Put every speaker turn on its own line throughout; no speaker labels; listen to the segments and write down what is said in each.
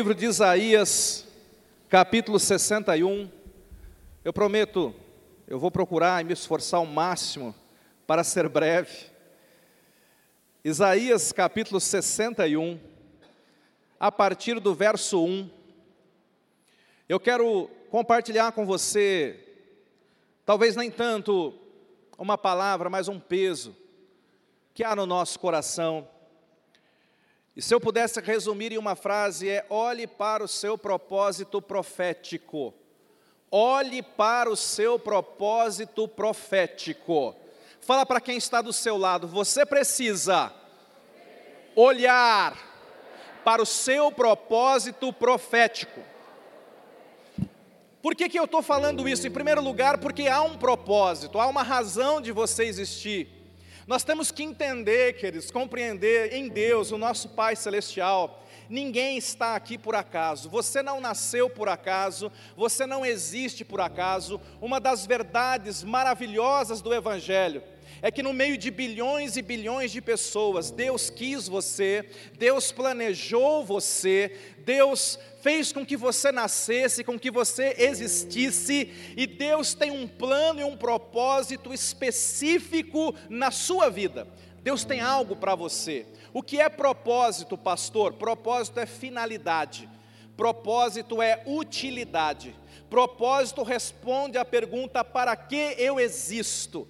livro de Isaías, capítulo 61. Eu prometo, eu vou procurar e me esforçar ao máximo para ser breve. Isaías, capítulo 61, a partir do verso 1. Eu quero compartilhar com você, talvez nem tanto uma palavra, mas um peso que há no nosso coração e se eu pudesse resumir em uma frase, é: olhe para o seu propósito profético. Olhe para o seu propósito profético. Fala para quem está do seu lado, você precisa olhar para o seu propósito profético. Por que, que eu estou falando isso? Em primeiro lugar, porque há um propósito, há uma razão de você existir. Nós temos que entender, queridos, compreender em Deus, o nosso Pai Celestial, ninguém está aqui por acaso, você não nasceu por acaso, você não existe por acaso. Uma das verdades maravilhosas do Evangelho é que no meio de bilhões e bilhões de pessoas, Deus quis você, Deus planejou você, Deus fez com que você nascesse, com que você existisse, e Deus tem um plano e um propósito específico na sua vida. Deus tem algo para você. O que é propósito, pastor? Propósito é finalidade. Propósito é utilidade. Propósito responde à pergunta: para que eu existo?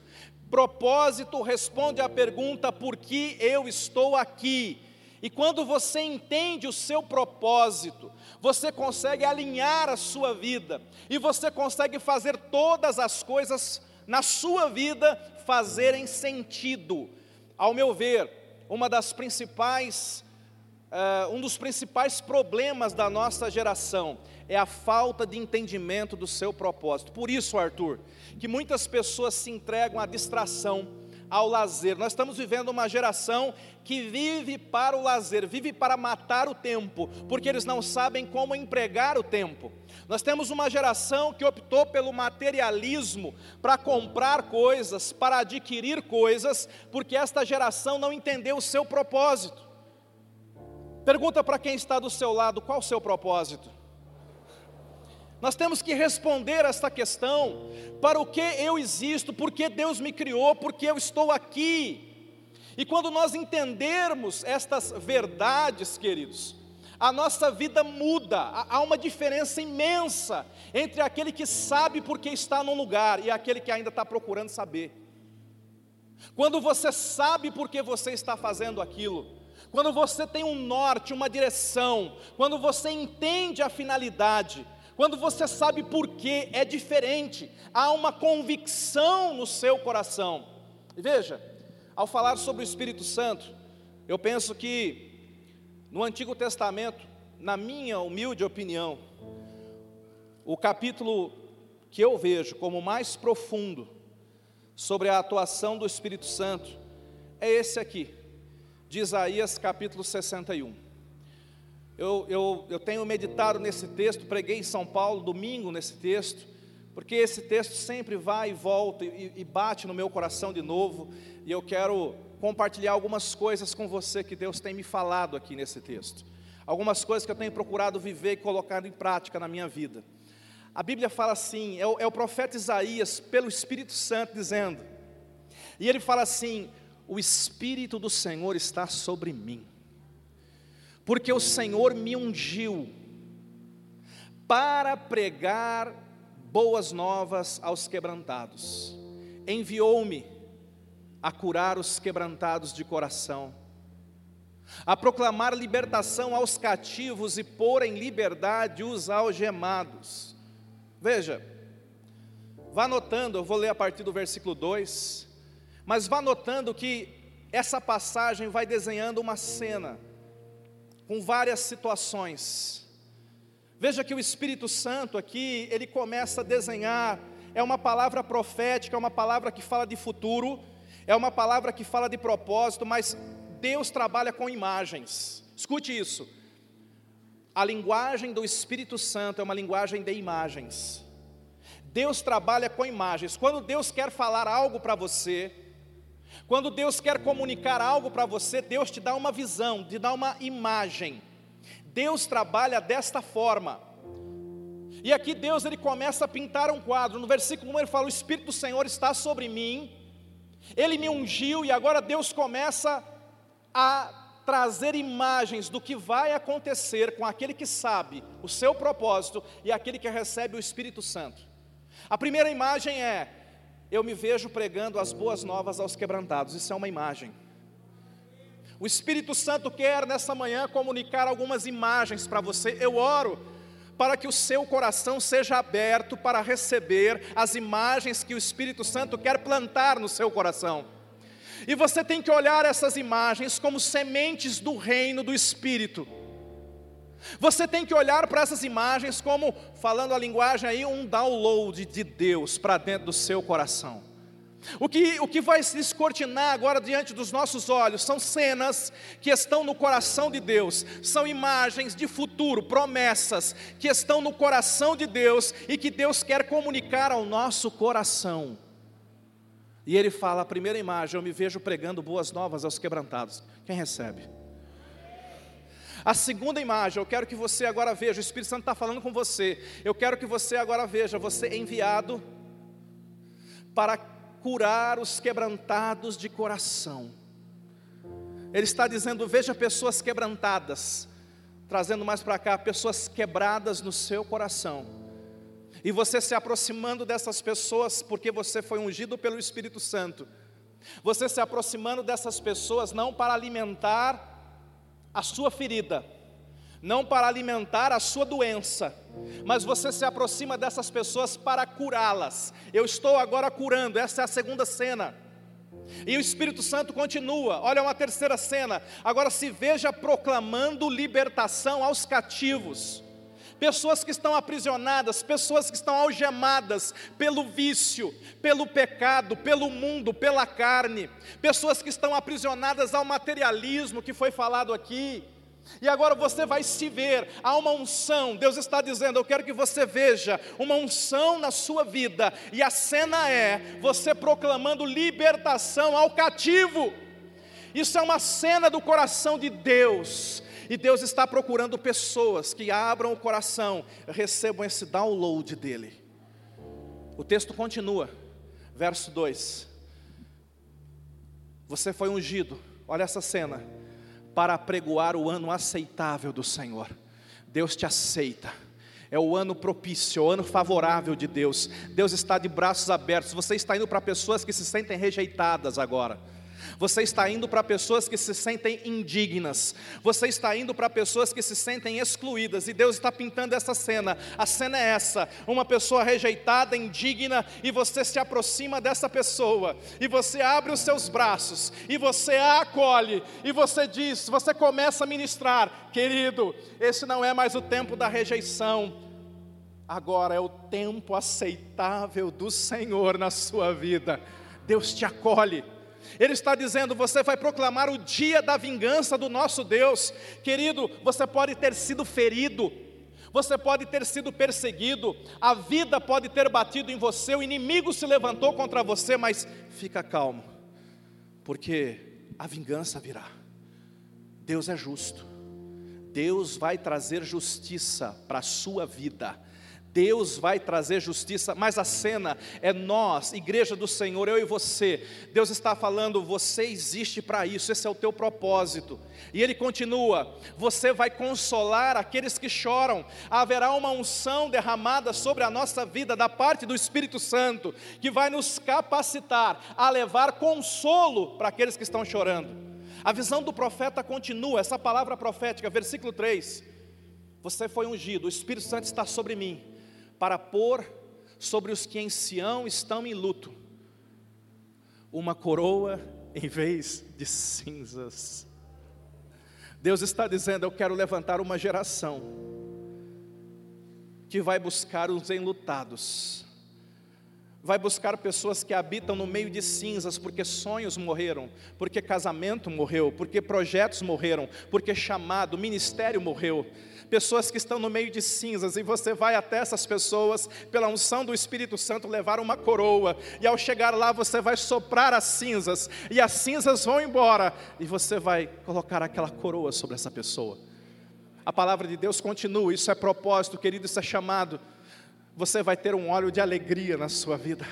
Propósito responde à pergunta: por que eu estou aqui? E quando você entende o seu propósito, você consegue alinhar a sua vida e você consegue fazer todas as coisas na sua vida fazerem sentido. Ao meu ver, uma das principais, uh, um dos principais problemas da nossa geração é a falta de entendimento do seu propósito. Por isso, Arthur, que muitas pessoas se entregam à distração ao lazer. Nós estamos vivendo uma geração que vive para o lazer, vive para matar o tempo, porque eles não sabem como empregar o tempo. Nós temos uma geração que optou pelo materialismo para comprar coisas, para adquirir coisas, porque esta geração não entendeu o seu propósito. Pergunta para quem está do seu lado: qual o seu propósito? Nós temos que responder esta questão: para o que eu existo, por que Deus me criou, por que eu estou aqui. E quando nós entendermos estas verdades, queridos, a nossa vida muda, há uma diferença imensa entre aquele que sabe por que está num lugar e aquele que ainda está procurando saber. Quando você sabe por que você está fazendo aquilo, quando você tem um norte, uma direção, quando você entende a finalidade, quando você sabe por que é diferente, há uma convicção no seu coração. E veja, ao falar sobre o Espírito Santo, eu penso que no Antigo Testamento, na minha humilde opinião, o capítulo que eu vejo como mais profundo sobre a atuação do Espírito Santo é esse aqui, de Isaías capítulo 61. Eu, eu, eu tenho meditado nesse texto, preguei em São Paulo domingo nesse texto, porque esse texto sempre vai e volta e, e bate no meu coração de novo, e eu quero compartilhar algumas coisas com você que Deus tem me falado aqui nesse texto. Algumas coisas que eu tenho procurado viver e colocar em prática na minha vida. A Bíblia fala assim, é o, é o profeta Isaías, pelo Espírito Santo, dizendo, e ele fala assim: O Espírito do Senhor está sobre mim porque o Senhor me ungiu para pregar boas novas aos quebrantados, enviou-me a curar os quebrantados de coração, a proclamar libertação aos cativos e pôr em liberdade os algemados. Veja, vá notando, eu vou ler a partir do versículo 2, mas vá notando que essa passagem vai desenhando uma cena com várias situações. Veja que o Espírito Santo aqui, ele começa a desenhar, é uma palavra profética, é uma palavra que fala de futuro, é uma palavra que fala de propósito, mas Deus trabalha com imagens. Escute isso. A linguagem do Espírito Santo é uma linguagem de imagens. Deus trabalha com imagens. Quando Deus quer falar algo para você, quando Deus quer comunicar algo para você, Deus te dá uma visão, te dá uma imagem. Deus trabalha desta forma. E aqui Deus ele começa a pintar um quadro. No versículo 1 ele fala: "O espírito do Senhor está sobre mim. Ele me ungiu" e agora Deus começa a trazer imagens do que vai acontecer com aquele que sabe o seu propósito e aquele que recebe o Espírito Santo. A primeira imagem é: eu me vejo pregando as boas novas aos quebrantados. Isso é uma imagem. O Espírito Santo quer nessa manhã comunicar algumas imagens para você. Eu oro para que o seu coração seja aberto para receber as imagens que o Espírito Santo quer plantar no seu coração. E você tem que olhar essas imagens como sementes do reino do Espírito. Você tem que olhar para essas imagens como, falando a linguagem aí, um download de Deus para dentro do seu coração. O que, o que vai se descortinar agora diante dos nossos olhos são cenas que estão no coração de Deus, são imagens de futuro, promessas que estão no coração de Deus e que Deus quer comunicar ao nosso coração. E ele fala: a primeira imagem, eu me vejo pregando boas novas aos quebrantados. Quem recebe? A segunda imagem, eu quero que você agora veja, o Espírito Santo está falando com você. Eu quero que você agora veja, você é enviado para curar os quebrantados de coração. Ele está dizendo: veja pessoas quebrantadas, trazendo mais para cá, pessoas quebradas no seu coração. E você se aproximando dessas pessoas, porque você foi ungido pelo Espírito Santo. Você se aproximando dessas pessoas não para alimentar a sua ferida, não para alimentar a sua doença, mas você se aproxima dessas pessoas para curá-las. Eu estou agora curando, essa é a segunda cena. E o Espírito Santo continua, olha uma terceira cena. Agora se veja proclamando libertação aos cativos. Pessoas que estão aprisionadas, pessoas que estão algemadas pelo vício, pelo pecado, pelo mundo, pela carne, pessoas que estão aprisionadas ao materialismo que foi falado aqui, e agora você vai se ver, há uma unção, Deus está dizendo: Eu quero que você veja uma unção na sua vida, e a cena é você proclamando libertação ao cativo. Isso é uma cena do coração de Deus, e Deus está procurando pessoas que abram o coração, recebam esse download dele. O texto continua, verso 2: Você foi ungido, olha essa cena para apregoar o ano aceitável do Senhor. Deus te aceita. É o ano propício, é o ano favorável de Deus. Deus está de braços abertos. Você está indo para pessoas que se sentem rejeitadas agora. Você está indo para pessoas que se sentem indignas. Você está indo para pessoas que se sentem excluídas. E Deus está pintando essa cena. A cena é essa: uma pessoa rejeitada, indigna, e você se aproxima dessa pessoa. E você abre os seus braços. E você a acolhe. E você diz: você começa a ministrar. Querido, esse não é mais o tempo da rejeição. Agora é o tempo aceitável do Senhor na sua vida. Deus te acolhe. Ele está dizendo: você vai proclamar o dia da vingança do nosso Deus. Querido, você pode ter sido ferido, você pode ter sido perseguido, a vida pode ter batido em você, o inimigo se levantou contra você, mas fica calmo, porque a vingança virá. Deus é justo, Deus vai trazer justiça para a sua vida. Deus vai trazer justiça, mas a cena é nós, igreja do Senhor, eu e você. Deus está falando, você existe para isso, esse é o teu propósito. E ele continua: você vai consolar aqueles que choram. Haverá uma unção derramada sobre a nossa vida da parte do Espírito Santo, que vai nos capacitar a levar consolo para aqueles que estão chorando. A visão do profeta continua, essa palavra profética, versículo 3. Você foi ungido, o Espírito Santo está sobre mim para pôr sobre os que em Sião estão em luto uma coroa em vez de cinzas. Deus está dizendo: Eu quero levantar uma geração que vai buscar os enlutados, vai buscar pessoas que habitam no meio de cinzas, porque sonhos morreram, porque casamento morreu, porque projetos morreram, porque chamado, ministério morreu pessoas que estão no meio de cinzas, e você vai até essas pessoas, pela unção do Espírito Santo, levar uma coroa, e ao chegar lá você vai soprar as cinzas, e as cinzas vão embora, e você vai colocar aquela coroa sobre essa pessoa. A palavra de Deus continua, isso é propósito, querido, isso é chamado. Você vai ter um óleo de alegria na sua vida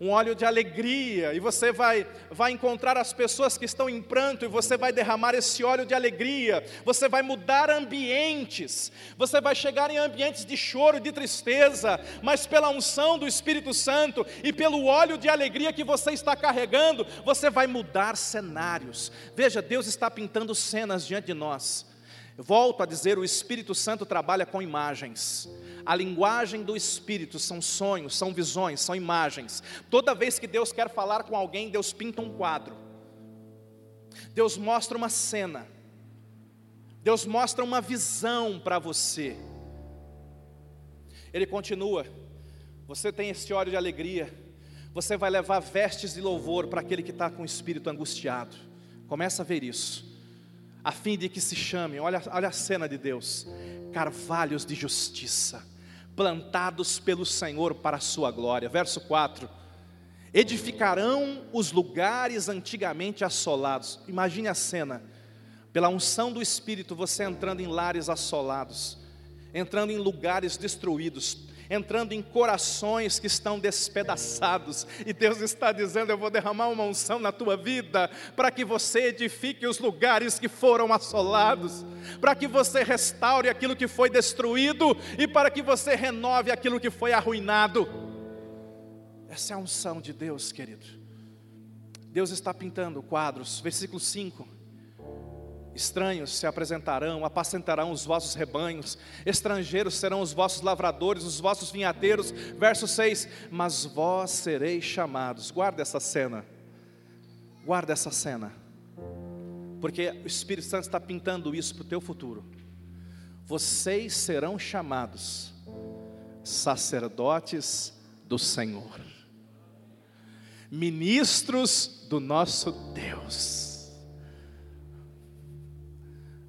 um óleo de alegria, e você vai, vai encontrar as pessoas que estão em pranto, e você vai derramar esse óleo de alegria, você vai mudar ambientes, você vai chegar em ambientes de choro e de tristeza, mas pela unção do Espírito Santo e pelo óleo de alegria que você está carregando, você vai mudar cenários. Veja, Deus está pintando cenas diante de nós. Volto a dizer, o Espírito Santo trabalha com imagens. A linguagem do Espírito são sonhos, são visões, são imagens. Toda vez que Deus quer falar com alguém, Deus pinta um quadro. Deus mostra uma cena. Deus mostra uma visão para você. Ele continua: Você tem esse óleo de alegria. Você vai levar vestes de louvor para aquele que está com o espírito angustiado. Começa a ver isso a fim de que se chame, olha, olha a cena de Deus, carvalhos de justiça, plantados pelo Senhor para a sua glória. Verso 4: edificarão os lugares antigamente assolados. Imagine a cena, pela unção do Espírito, você entrando em lares assolados, entrando em lugares destruídos, entrando em corações que estão despedaçados, e Deus está dizendo: Eu vou derramar uma unção na tua vida, para que você edifique os lugares que foram assolados, para que você restaure aquilo que foi destruído e para que você renove aquilo que foi arruinado. Essa é a unção de Deus, querido. Deus está pintando quadros, versículo 5 Estranhos se apresentarão, apacentarão os vossos rebanhos, estrangeiros serão os vossos lavradores, os vossos vinhateiros. Verso 6: Mas vós sereis chamados. Guarda essa cena, guarda essa cena, porque o Espírito Santo está pintando isso para o teu futuro. Vocês serão chamados sacerdotes do Senhor, ministros do nosso Deus.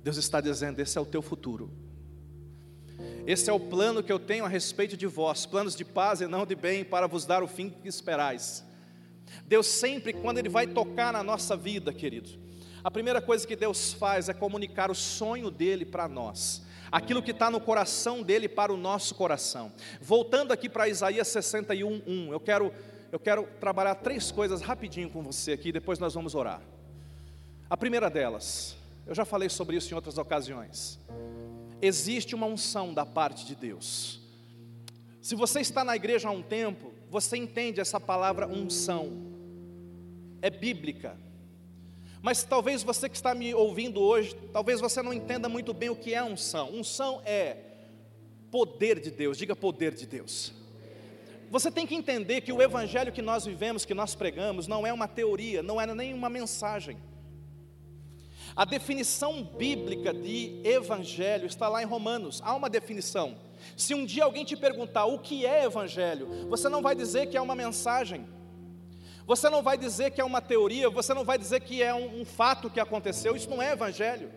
Deus está dizendo: esse é o teu futuro. Esse é o plano que eu tenho a respeito de vós, planos de paz e não de bem, para vos dar o fim que esperais. Deus sempre, quando Ele vai tocar na nossa vida, querido, a primeira coisa que Deus faz é comunicar o sonho dele para nós, aquilo que está no coração dele para o nosso coração. Voltando aqui para Isaías 61, 1, eu quero, eu quero trabalhar três coisas rapidinho com você aqui, depois nós vamos orar. A primeira delas, eu já falei sobre isso em outras ocasiões. Existe uma unção da parte de Deus. Se você está na igreja há um tempo, você entende essa palavra unção. É bíblica. Mas talvez você que está me ouvindo hoje, talvez você não entenda muito bem o que é unção. Unção é poder de Deus, diga poder de Deus. Você tem que entender que o evangelho que nós vivemos, que nós pregamos, não é uma teoria, não é nem uma mensagem. A definição bíblica de evangelho está lá em Romanos. Há uma definição. Se um dia alguém te perguntar o que é evangelho, você não vai dizer que é uma mensagem. Você não vai dizer que é uma teoria, você não vai dizer que é um, um fato que aconteceu, isso não é evangelho.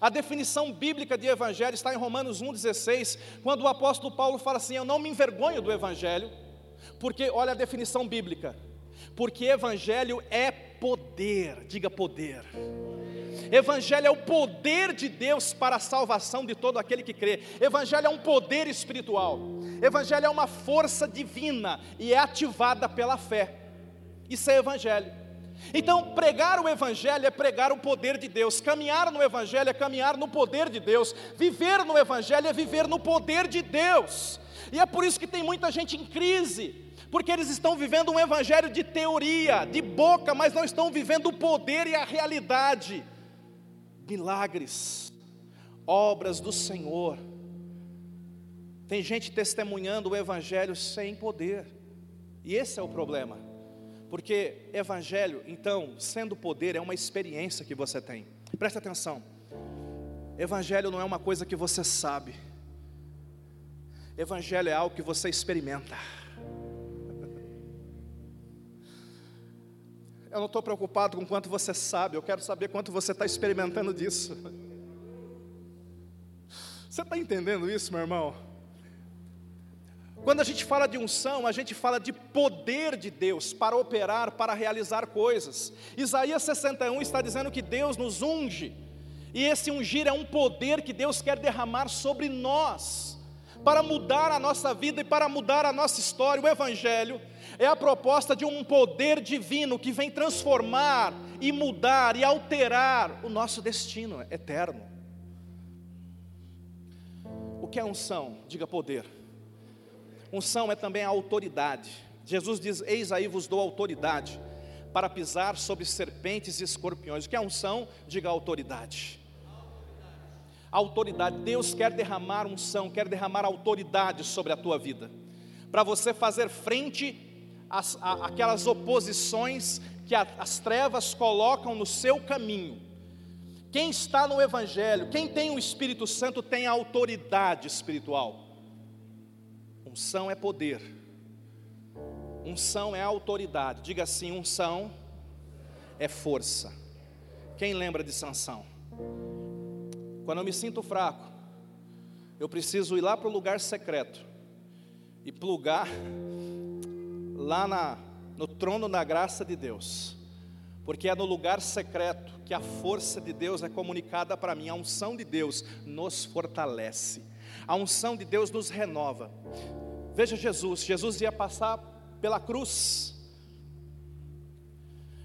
A definição bíblica de evangelho está em Romanos 1,16, quando o apóstolo Paulo fala assim: Eu não me envergonho do evangelho, porque, olha a definição bíblica, porque evangelho é poder, diga poder. Evangelho é o poder de Deus para a salvação de todo aquele que crê. Evangelho é um poder espiritual. Evangelho é uma força divina e é ativada pela fé. Isso é evangelho. Então, pregar o Evangelho é pregar o poder de Deus, caminhar no Evangelho é caminhar no poder de Deus, viver no Evangelho é viver no poder de Deus, e é por isso que tem muita gente em crise, porque eles estão vivendo um Evangelho de teoria, de boca, mas não estão vivendo o poder e a realidade milagres, obras do Senhor. Tem gente testemunhando o Evangelho sem poder, e esse é o problema, porque Evangelho, então, sendo poder, é uma experiência que você tem. Preste atenção: Evangelho não é uma coisa que você sabe, Evangelho é algo que você experimenta. Eu não estou preocupado com quanto você sabe, eu quero saber quanto você está experimentando disso. Você está entendendo isso, meu irmão? Quando a gente fala de unção, a gente fala de poder de Deus para operar, para realizar coisas. Isaías 61 está dizendo que Deus nos unge. E esse ungir é um poder que Deus quer derramar sobre nós, para mudar a nossa vida e para mudar a nossa história. O Evangelho é a proposta de um poder divino que vem transformar e mudar e alterar o nosso destino eterno. O que é unção? Diga poder. Unção é também a autoridade. Jesus diz: Eis aí vos dou autoridade para pisar sobre serpentes e escorpiões. O que é unção? Diga autoridade. Autoridade. Deus quer derramar unção, quer derramar autoridade sobre a tua vida, para você fazer frente às, àquelas oposições que a, as trevas colocam no seu caminho. Quem está no Evangelho, quem tem o Espírito Santo, tem autoridade espiritual. Unção é poder, unção é autoridade. Diga assim: unção é força. Quem lembra de Sansão? Quando eu me sinto fraco, eu preciso ir lá para o lugar secreto e plugar lá na, no trono da graça de Deus, porque é no lugar secreto que a força de Deus é comunicada para mim, a unção de Deus nos fortalece, a unção de Deus nos renova. Veja Jesus, Jesus ia passar pela cruz,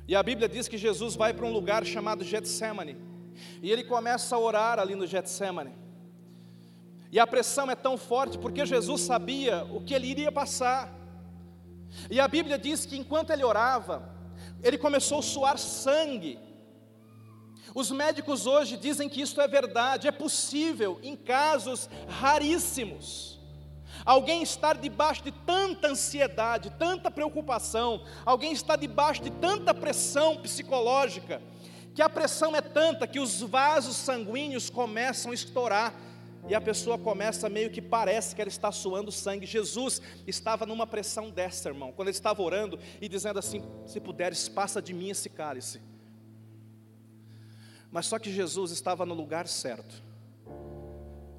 e a Bíblia diz que Jesus vai para um lugar chamado Getsemane, e ele começa a orar ali no Getsemane. E a pressão é tão forte porque Jesus sabia o que ele iria passar. E a Bíblia diz que enquanto ele orava, ele começou a suar sangue. Os médicos hoje dizem que isso é verdade, é possível em casos raríssimos. Alguém estar debaixo de tanta ansiedade, tanta preocupação, alguém está debaixo de tanta pressão psicológica, que a pressão é tanta que os vasos sanguíneos começam a estourar e a pessoa começa meio que parece que ela está suando sangue. Jesus estava numa pressão dessa, irmão, quando ele estava orando e dizendo assim: Se puderes, passa de mim esse cálice. Mas só que Jesus estava no lugar certo.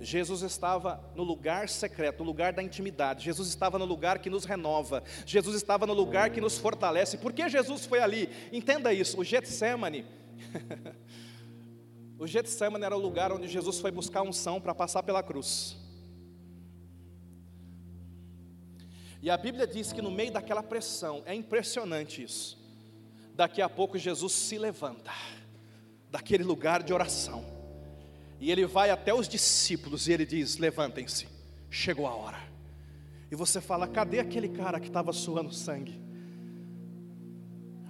Jesus estava no lugar secreto, no lugar da intimidade. Jesus estava no lugar que nos renova. Jesus estava no lugar que nos fortalece. Por que Jesus foi ali? Entenda isso. O Getsemane O Getsemane era o lugar onde Jesus foi buscar unção para passar pela cruz. E a Bíblia diz que no meio daquela pressão, é impressionante isso. Daqui a pouco Jesus se levanta daquele lugar de oração. E ele vai até os discípulos e ele diz: "Levantem-se, chegou a hora". E você fala: "Cadê aquele cara que estava suando sangue?"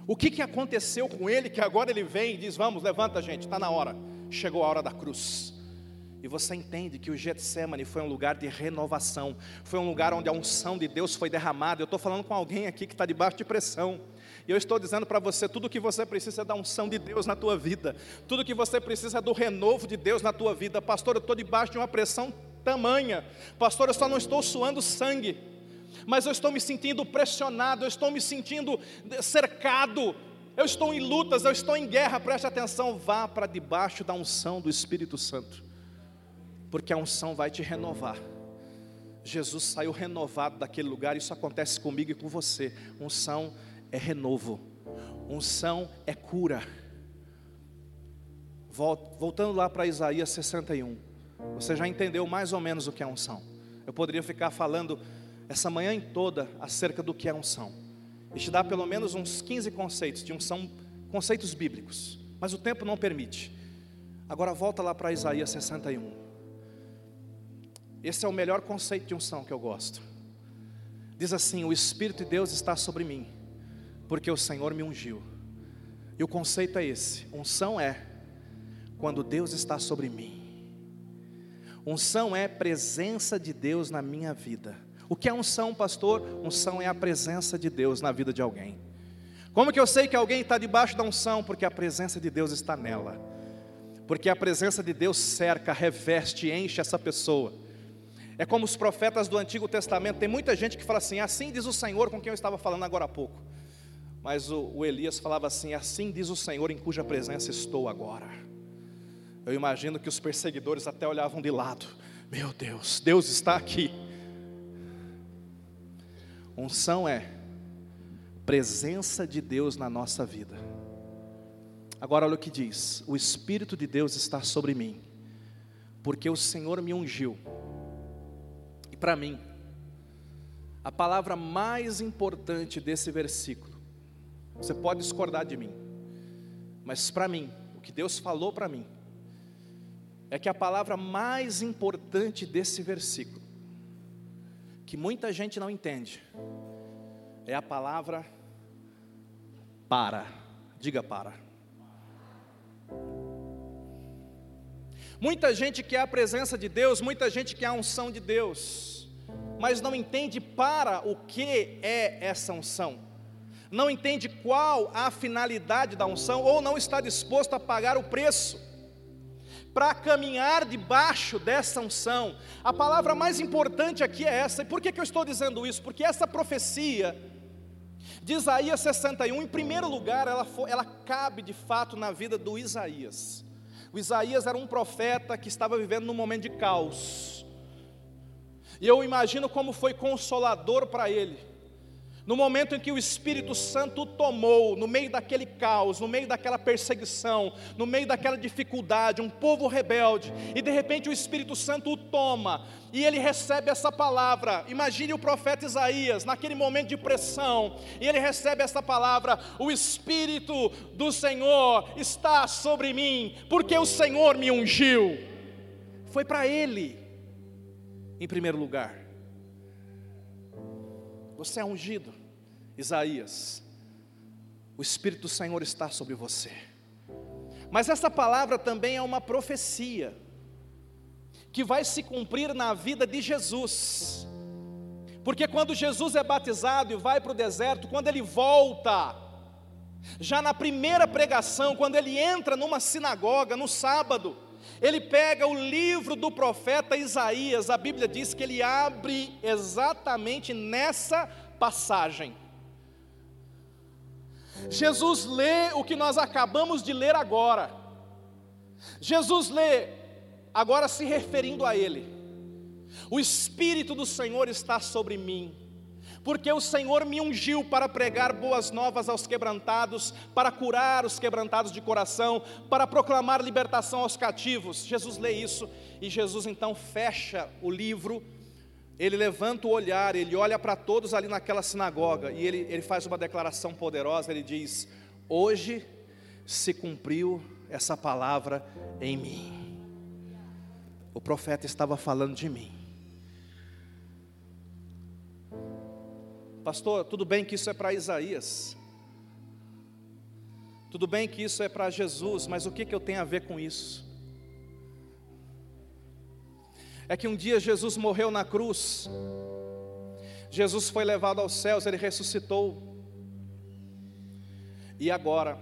O que, que aconteceu com ele que agora ele vem e diz: Vamos, levanta, gente, está na hora chegou a hora da cruz. E você entende que o Getsemane foi um lugar de renovação, foi um lugar onde a unção de Deus foi derramada. Eu estou falando com alguém aqui que está debaixo de pressão. E eu estou dizendo para você: tudo que você precisa é da unção de Deus na tua vida, tudo que você precisa é do renovo de Deus na tua vida. Pastor, eu estou debaixo de uma pressão tamanha, pastor, eu só não estou suando sangue, mas eu estou me sentindo pressionado, eu estou me sentindo cercado, eu estou em lutas, eu estou em guerra, preste atenção, vá para debaixo da unção do Espírito Santo, porque a unção vai te renovar. Jesus saiu renovado daquele lugar, isso acontece comigo e com você. Unção é renovo, unção é cura. Voltando lá para Isaías 61, você já entendeu mais ou menos o que é unção. Eu poderia ficar falando essa manhã toda acerca do que é unção e te dá pelo menos uns 15 conceitos de unção, conceitos bíblicos, mas o tempo não permite. Agora volta lá para Isaías 61. Esse é o melhor conceito de unção que eu gosto. Diz assim: O Espírito de Deus está sobre mim, porque o Senhor me ungiu. E o conceito é esse: unção é quando Deus está sobre mim. Unção é presença de Deus na minha vida. O que é unção, pastor? Unção é a presença de Deus na vida de alguém. Como que eu sei que alguém está debaixo da unção? Porque a presença de Deus está nela. Porque a presença de Deus cerca, reveste, enche essa pessoa. É como os profetas do Antigo Testamento. Tem muita gente que fala assim: assim diz o Senhor, com quem eu estava falando agora há pouco. Mas o, o Elias falava assim: assim diz o Senhor, em cuja presença estou agora. Eu imagino que os perseguidores até olhavam de lado. Meu Deus, Deus está aqui. Unção é presença de Deus na nossa vida. Agora olha o que diz: O Espírito de Deus está sobre mim, porque o Senhor me ungiu. E para mim, a palavra mais importante desse versículo, você pode discordar de mim, mas para mim, o que Deus falou para mim, é que a palavra mais importante desse versículo, que muita gente não entende, é a palavra para. Diga para. Muita gente quer a presença de Deus, muita gente quer a unção de Deus, mas não entende para o que é essa unção, não entende qual a finalidade da unção, ou não está disposto a pagar o preço para caminhar debaixo dessa unção. A palavra mais importante aqui é essa, e por que, que eu estou dizendo isso? Porque essa profecia de Isaías 61, em primeiro lugar, ela, foi, ela cabe de fato na vida do Isaías. O Isaías era um profeta que estava vivendo num momento de caos. E eu imagino como foi consolador para ele no momento em que o Espírito Santo o tomou, no meio daquele caos, no meio daquela perseguição, no meio daquela dificuldade, um povo rebelde, e de repente o Espírito Santo o toma, e ele recebe essa palavra. Imagine o profeta Isaías, naquele momento de pressão, e ele recebe essa palavra: O Espírito do Senhor está sobre mim, porque o Senhor me ungiu. Foi para ele, em primeiro lugar. Você é ungido, Isaías. O Espírito do Senhor está sobre você. Mas essa palavra também é uma profecia que vai se cumprir na vida de Jesus. Porque quando Jesus é batizado e vai para o deserto, quando ele volta, já na primeira pregação, quando ele entra numa sinagoga no sábado, ele pega o livro do profeta Isaías, a Bíblia diz que ele abre exatamente nessa passagem. Jesus lê o que nós acabamos de ler agora. Jesus lê, agora se referindo a Ele. O Espírito do Senhor está sobre mim porque o Senhor me ungiu para pregar boas novas aos quebrantados, para curar os quebrantados de coração, para proclamar libertação aos cativos. Jesus lê isso e Jesus então fecha o livro, ele levanta o olhar, ele olha para todos ali naquela sinagoga e ele, ele faz uma declaração poderosa. Ele diz: Hoje se cumpriu essa palavra em mim. O profeta estava falando de mim. Pastor, tudo bem que isso é para Isaías, tudo bem que isso é para Jesus, mas o que, que eu tenho a ver com isso? É que um dia Jesus morreu na cruz, Jesus foi levado aos céus, ele ressuscitou, e agora,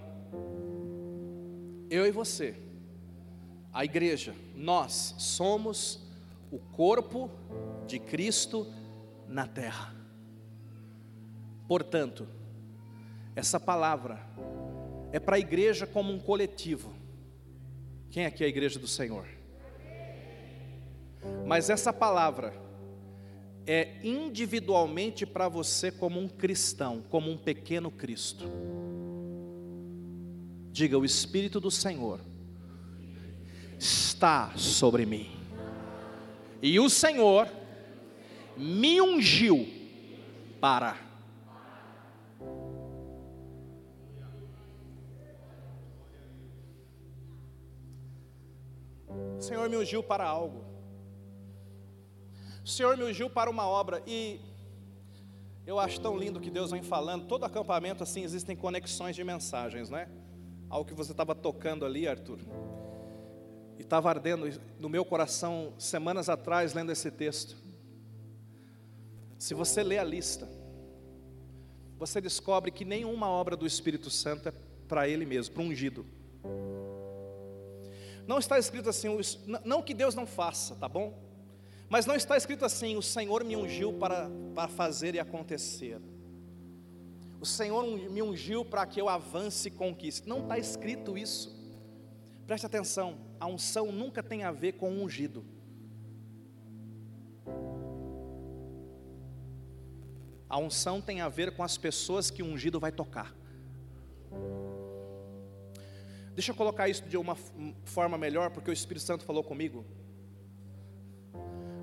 eu e você, a igreja, nós somos o corpo de Cristo na terra. Portanto, essa palavra é para a igreja como um coletivo. Quem aqui é a igreja do Senhor? Mas essa palavra é individualmente para você como um cristão, como um pequeno Cristo. Diga: o Espírito do Senhor está sobre mim, e o Senhor me ungiu para O Senhor me ungiu para algo. O Senhor me ungiu para uma obra. E eu acho tão lindo que Deus vem falando. Todo acampamento assim existem conexões de mensagens, né? Algo que você estava tocando ali, Arthur. E estava ardendo no meu coração semanas atrás lendo esse texto. Se você lê a lista, você descobre que nenhuma obra do Espírito Santo é para ele mesmo, para ungido. Não está escrito assim, não que Deus não faça, tá bom? Mas não está escrito assim, o Senhor me ungiu para, para fazer e acontecer. O Senhor me ungiu para que eu avance e conquiste. Não está escrito isso. Preste atenção, a unção nunca tem a ver com o ungido. A unção tem a ver com as pessoas que o ungido vai tocar. Deixa eu colocar isso de uma forma melhor, porque o Espírito Santo falou comigo.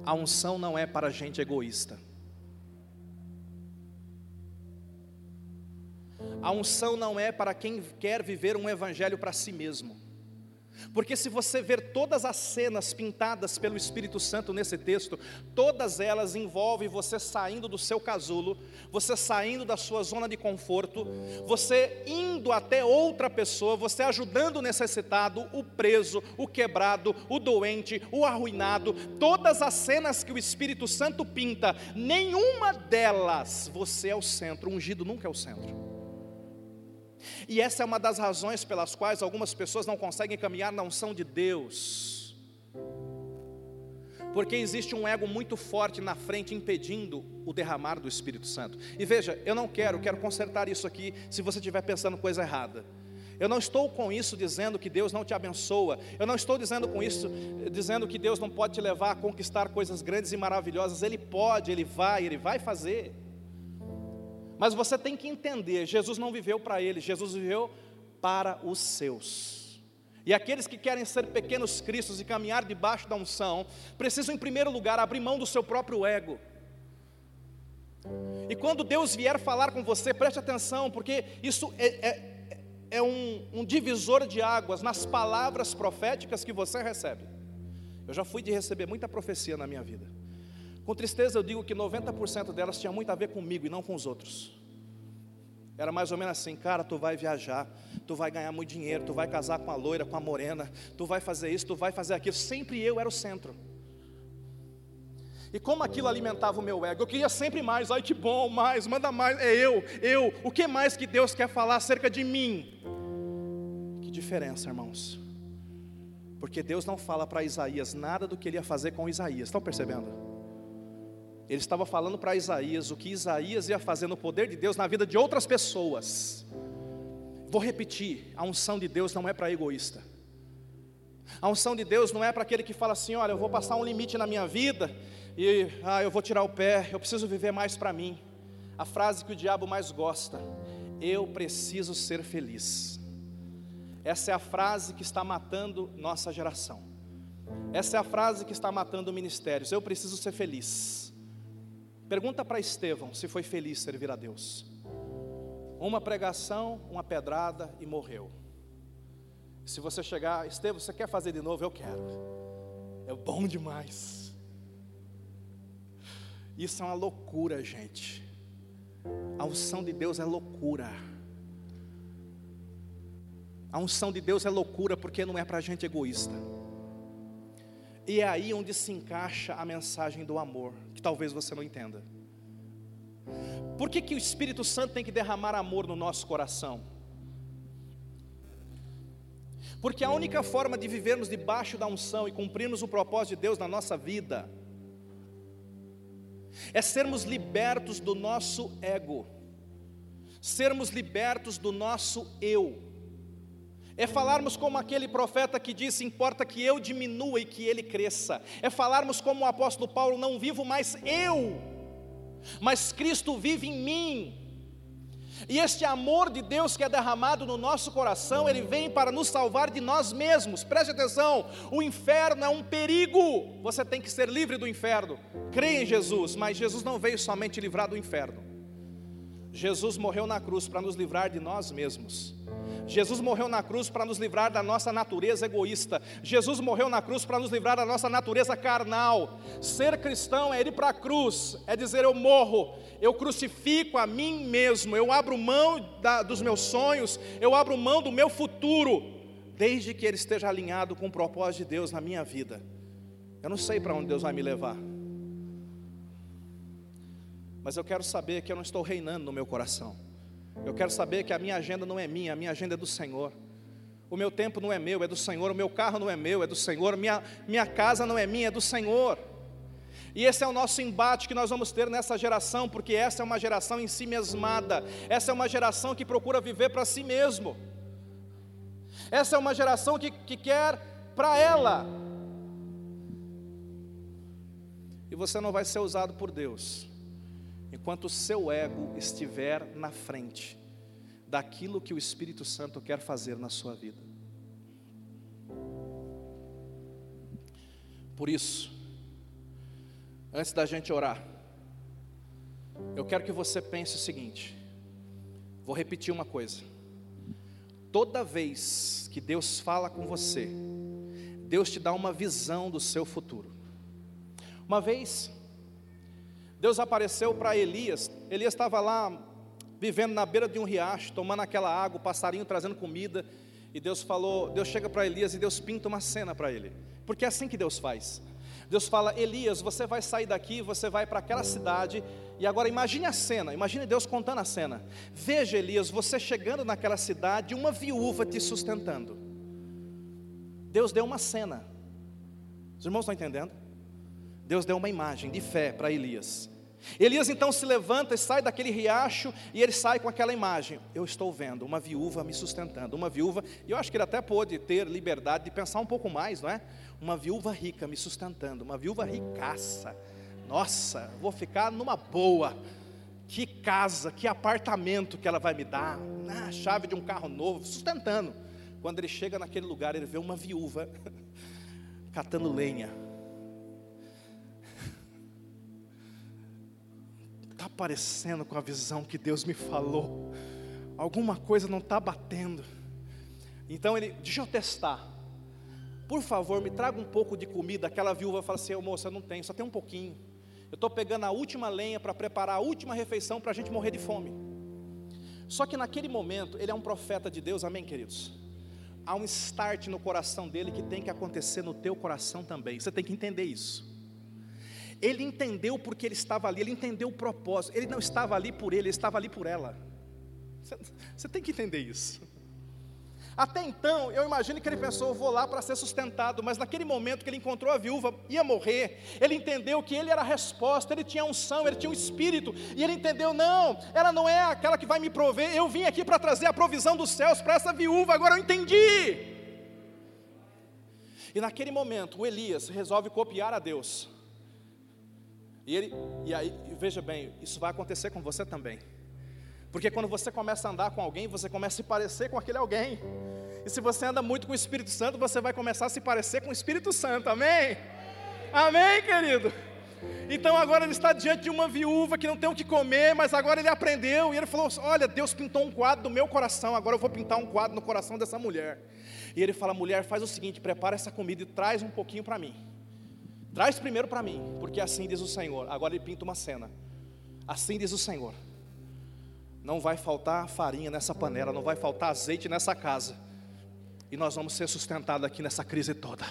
A unção não é para gente egoísta. A unção não é para quem quer viver um evangelho para si mesmo. Porque se você ver todas as cenas pintadas pelo Espírito Santo nesse texto, todas elas envolvem você saindo do seu casulo, você saindo da sua zona de conforto, você indo até outra pessoa, você ajudando o necessitado, o preso, o quebrado, o doente, o arruinado. Todas as cenas que o Espírito Santo pinta, nenhuma delas você é o centro, o ungido nunca é o centro. E essa é uma das razões pelas quais algumas pessoas não conseguem caminhar na unção de Deus. Porque existe um ego muito forte na frente impedindo o derramar do Espírito Santo. E veja, eu não quero, quero consertar isso aqui se você estiver pensando coisa errada. Eu não estou com isso dizendo que Deus não te abençoa. Eu não estou dizendo com isso dizendo que Deus não pode te levar a conquistar coisas grandes e maravilhosas. Ele pode, ele vai, ele vai fazer. Mas você tem que entender: Jesus não viveu para ele, Jesus viveu para os seus. E aqueles que querem ser pequenos cristos e caminhar debaixo da unção, precisam, em primeiro lugar, abrir mão do seu próprio ego. E quando Deus vier falar com você, preste atenção, porque isso é, é, é um, um divisor de águas nas palavras proféticas que você recebe. Eu já fui de receber muita profecia na minha vida. Com tristeza eu digo que 90% delas tinha muito a ver comigo e não com os outros. Era mais ou menos assim, cara, tu vai viajar, tu vai ganhar muito dinheiro, tu vai casar com a loira, com a morena, tu vai fazer isso, tu vai fazer aquilo. Sempre eu era o centro. E como aquilo alimentava o meu ego, eu queria sempre mais, ai que bom, mais, manda mais, é eu, eu, o que mais que Deus quer falar acerca de mim? Que diferença, irmãos. Porque Deus não fala para Isaías nada do que ele ia fazer com Isaías, estão percebendo? Ele estava falando para Isaías o que Isaías ia fazer no poder de Deus na vida de outras pessoas. Vou repetir: a unção de Deus não é para egoísta. A unção de Deus não é para aquele que fala assim: olha, eu vou passar um limite na minha vida e ah, eu vou tirar o pé, eu preciso viver mais para mim. A frase que o diabo mais gosta: eu preciso ser feliz. Essa é a frase que está matando nossa geração. Essa é a frase que está matando ministérios. Eu preciso ser feliz. Pergunta para Estevão se foi feliz servir a Deus. Uma pregação, uma pedrada e morreu. Se você chegar, Estevão, você quer fazer de novo? Eu quero. É bom demais. Isso é uma loucura, gente. A unção de Deus é loucura. A unção de Deus é loucura porque não é para gente egoísta. E é aí onde se encaixa a mensagem do amor, que talvez você não entenda. Por que, que o Espírito Santo tem que derramar amor no nosso coração? Porque a única forma de vivermos debaixo da unção e cumprirmos o propósito de Deus na nossa vida é sermos libertos do nosso ego, sermos libertos do nosso eu é falarmos como aquele profeta que disse: Importa que eu diminua e que ele cresça. É falarmos como o apóstolo Paulo: Não vivo mais eu, mas Cristo vive em mim. E este amor de Deus que é derramado no nosso coração, ele vem para nos salvar de nós mesmos. Preste atenção: o inferno é um perigo. Você tem que ser livre do inferno. Creia em Jesus, mas Jesus não veio somente livrar do inferno. Jesus morreu na cruz para nos livrar de nós mesmos. Jesus morreu na cruz para nos livrar da nossa natureza egoísta. Jesus morreu na cruz para nos livrar da nossa natureza carnal. Ser cristão é ir para a cruz, é dizer eu morro, eu crucifico a mim mesmo, eu abro mão da, dos meus sonhos, eu abro mão do meu futuro, desde que ele esteja alinhado com o propósito de Deus na minha vida. Eu não sei para onde Deus vai me levar, mas eu quero saber que eu não estou reinando no meu coração. Eu quero saber que a minha agenda não é minha, a minha agenda é do Senhor. O meu tempo não é meu, é do Senhor. O meu carro não é meu, é do Senhor. Minha, minha casa não é minha, é do Senhor. E esse é o nosso embate que nós vamos ter nessa geração, porque essa é uma geração em si mesmada. Essa é uma geração que procura viver para si mesmo. Essa é uma geração que, que quer para ela. E você não vai ser usado por Deus enquanto o seu ego estiver na frente daquilo que o Espírito Santo quer fazer na sua vida. Por isso, antes da gente orar, eu quero que você pense o seguinte: vou repetir uma coisa. Toda vez que Deus fala com você, Deus te dá uma visão do seu futuro. Uma vez, Deus apareceu para Elias, Elias estava lá vivendo na beira de um riacho, tomando aquela água, o passarinho trazendo comida, e Deus falou, Deus chega para Elias e Deus pinta uma cena para ele, porque é assim que Deus faz. Deus fala: Elias, você vai sair daqui, você vai para aquela cidade, e agora imagine a cena, imagine Deus contando a cena. Veja, Elias, você chegando naquela cidade, uma viúva te sustentando. Deus deu uma cena. Os irmãos estão entendendo? Deus deu uma imagem de fé para Elias. Elias então se levanta e sai daquele riacho e ele sai com aquela imagem. Eu estou vendo uma viúva me sustentando, uma viúva, e eu acho que ele até pôde ter liberdade de pensar um pouco mais, não é? Uma viúva rica me sustentando, uma viúva ricaça. Nossa, vou ficar numa boa. Que casa, que apartamento que ela vai me dar, ah, chave de um carro novo, sustentando. Quando ele chega naquele lugar, ele vê uma viúva catando lenha. Parecendo com a visão que Deus me falou. Alguma coisa não está batendo. Então ele, deixa eu testar. Por favor, me traga um pouco de comida. Aquela viúva fala assim: moça, não tenho, só tem um pouquinho. Eu estou pegando a última lenha para preparar a última refeição para a gente morrer de fome. Só que naquele momento, ele é um profeta de Deus, amém, queridos? há um start no coração dele que tem que acontecer no teu coração também. Você tem que entender isso. Ele entendeu porque ele estava ali, ele entendeu o propósito. Ele não estava ali por ele, ele estava ali por ela. Você, você tem que entender isso. Até então, eu imagino que ele pensou, vou lá para ser sustentado, mas naquele momento que ele encontrou a viúva, ia morrer, ele entendeu que ele era a resposta, ele tinha unção, ele tinha um espírito, e ele entendeu, não, ela não é aquela que vai me prover, eu vim aqui para trazer a provisão dos céus para essa viúva, agora eu entendi. E naquele momento, o Elias resolve copiar a Deus. E ele, e aí, veja bem, isso vai acontecer com você também. Porque quando você começa a andar com alguém, você começa a se parecer com aquele alguém. E se você anda muito com o Espírito Santo, você vai começar a se parecer com o Espírito Santo. Amém? Amém, querido? Então agora ele está diante de uma viúva que não tem o que comer, mas agora ele aprendeu e ele falou: Olha, Deus pintou um quadro no meu coração, agora eu vou pintar um quadro no coração dessa mulher. E ele fala: Mulher, faz o seguinte, prepara essa comida e traz um pouquinho para mim. Traz primeiro para mim, porque assim diz o Senhor. Agora ele pinta uma cena. Assim diz o Senhor não vai faltar farinha nessa panela, não vai faltar azeite nessa casa. E nós vamos ser sustentados aqui nessa crise toda.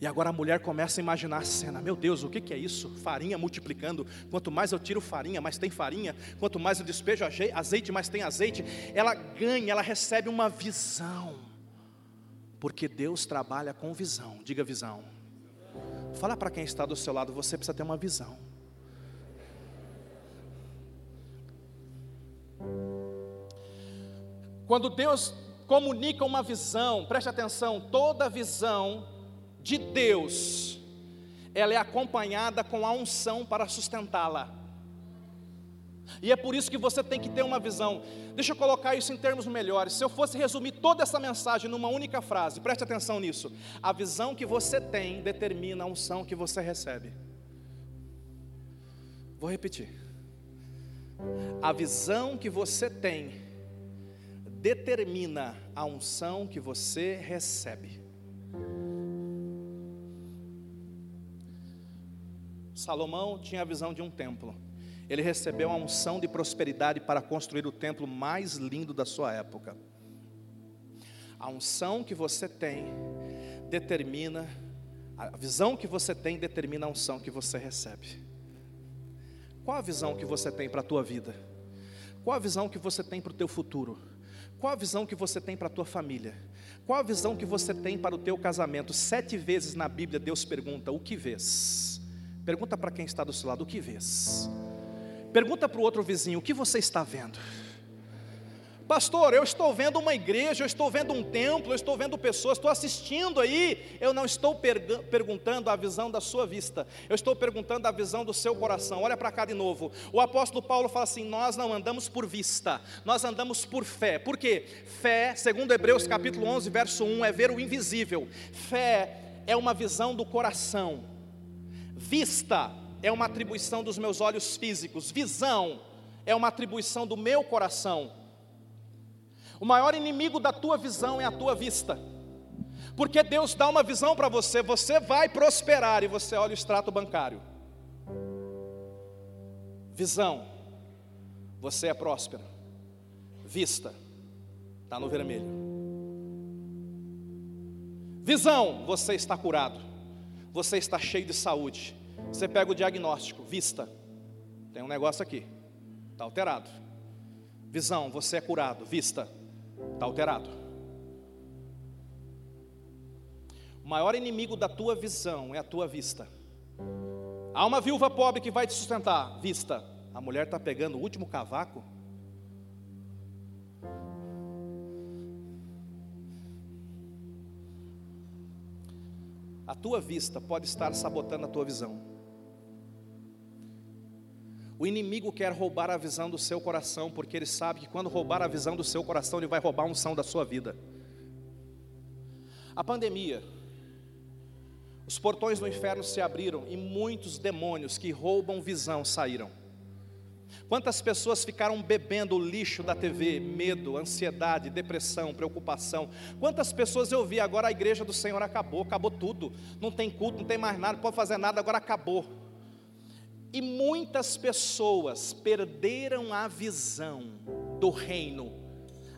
E agora a mulher começa a imaginar a cena: meu Deus, o que, que é isso? Farinha multiplicando. Quanto mais eu tiro farinha, mais tem farinha. Quanto mais eu despejo azeite, mais tem azeite. Ela ganha, ela recebe uma visão. Porque Deus trabalha com visão. Diga visão. Fala para quem está do seu lado: você precisa ter uma visão. Quando Deus comunica uma visão, preste atenção, toda visão de Deus, ela é acompanhada com a unção para sustentá-la. E é por isso que você tem que ter uma visão. Deixa eu colocar isso em termos melhores. Se eu fosse resumir toda essa mensagem numa única frase, preste atenção nisso. A visão que você tem determina a unção que você recebe. Vou repetir. A visão que você tem determina a unção que você recebe. Salomão tinha a visão de um templo. Ele recebeu a unção de prosperidade para construir o templo mais lindo da sua época. A unção que você tem determina, a visão que você tem determina a unção que você recebe. Qual a visão que você tem para a tua vida? Qual a visão que você tem para o teu futuro? Qual a visão que você tem para a tua família? Qual a visão que você tem para o teu casamento? Sete vezes na Bíblia Deus pergunta: O que vês? Pergunta para quem está do seu lado: O que vês? Pergunta para o outro vizinho: O que você está vendo? Pastor, eu estou vendo uma igreja, eu estou vendo um templo, eu estou vendo pessoas, estou assistindo aí. Eu não estou perguntando a visão da sua vista, eu estou perguntando a visão do seu coração. Olha para cá de novo. O apóstolo Paulo fala assim: Nós não andamos por vista, nós andamos por fé. Por quê? Fé, segundo Hebreus capítulo 11, verso 1, é ver o invisível. Fé é uma visão do coração. Vista é uma atribuição dos meus olhos físicos. Visão é uma atribuição do meu coração. O maior inimigo da tua visão é a tua vista. Porque Deus dá uma visão para você, você vai prosperar e você olha o extrato bancário. Visão, você é próspero. Vista, está no vermelho. Visão, você está curado. Você está cheio de saúde. Você pega o diagnóstico, vista, tem um negócio aqui, está alterado. Visão, você é curado. Vista, está alterado. O maior inimigo da tua visão é a tua vista. Há uma viúva pobre que vai te sustentar. Vista. A mulher está pegando o último cavaco. A tua vista pode estar sabotando a tua visão. O inimigo quer roubar a visão do seu coração, porque ele sabe que quando roubar a visão do seu coração, ele vai roubar a unção da sua vida. A pandemia os portões do inferno se abriram e muitos demônios que roubam visão saíram. Quantas pessoas ficaram bebendo o lixo da TV? Medo, ansiedade, depressão, preocupação. Quantas pessoas eu vi agora a igreja do Senhor acabou, acabou tudo. Não tem culto, não tem mais nada, não pode fazer nada, agora acabou. E muitas pessoas perderam a visão do reino,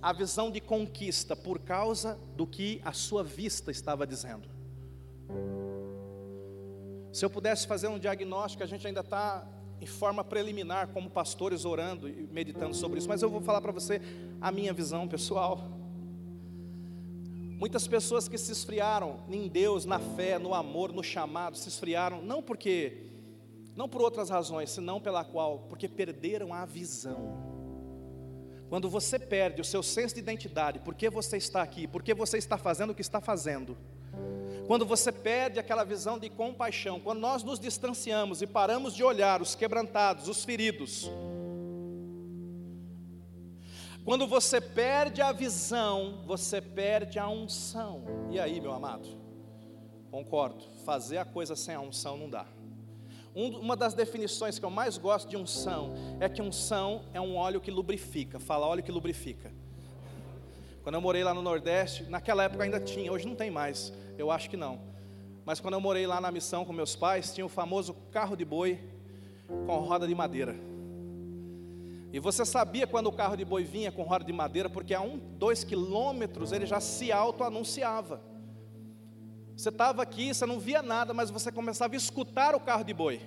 a visão de conquista, por causa do que a sua vista estava dizendo. Se eu pudesse fazer um diagnóstico, a gente ainda está em forma preliminar, como pastores orando e meditando sobre isso, mas eu vou falar para você a minha visão pessoal. Muitas pessoas que se esfriaram em Deus, na fé, no amor, no chamado, se esfriaram, não porque, não por outras razões, senão pela qual, porque perderam a visão. Quando você perde o seu senso de identidade, por que você está aqui, por que você está fazendo o que está fazendo, quando você perde aquela visão de compaixão, quando nós nos distanciamos e paramos de olhar os quebrantados, os feridos, quando você perde a visão, você perde a unção. E aí, meu amado? Concordo, fazer a coisa sem a unção não dá. Uma das definições que eu mais gosto de unção é que unção é um óleo que lubrifica. Fala óleo que lubrifica. Quando eu morei lá no Nordeste, naquela época ainda tinha, hoje não tem mais, eu acho que não. Mas quando eu morei lá na missão com meus pais, tinha o famoso carro de boi com roda de madeira. E você sabia quando o carro de boi vinha com roda de madeira, porque a um, dois quilômetros ele já se auto-anunciava. Você estava aqui, você não via nada, mas você começava a escutar o carro de boi.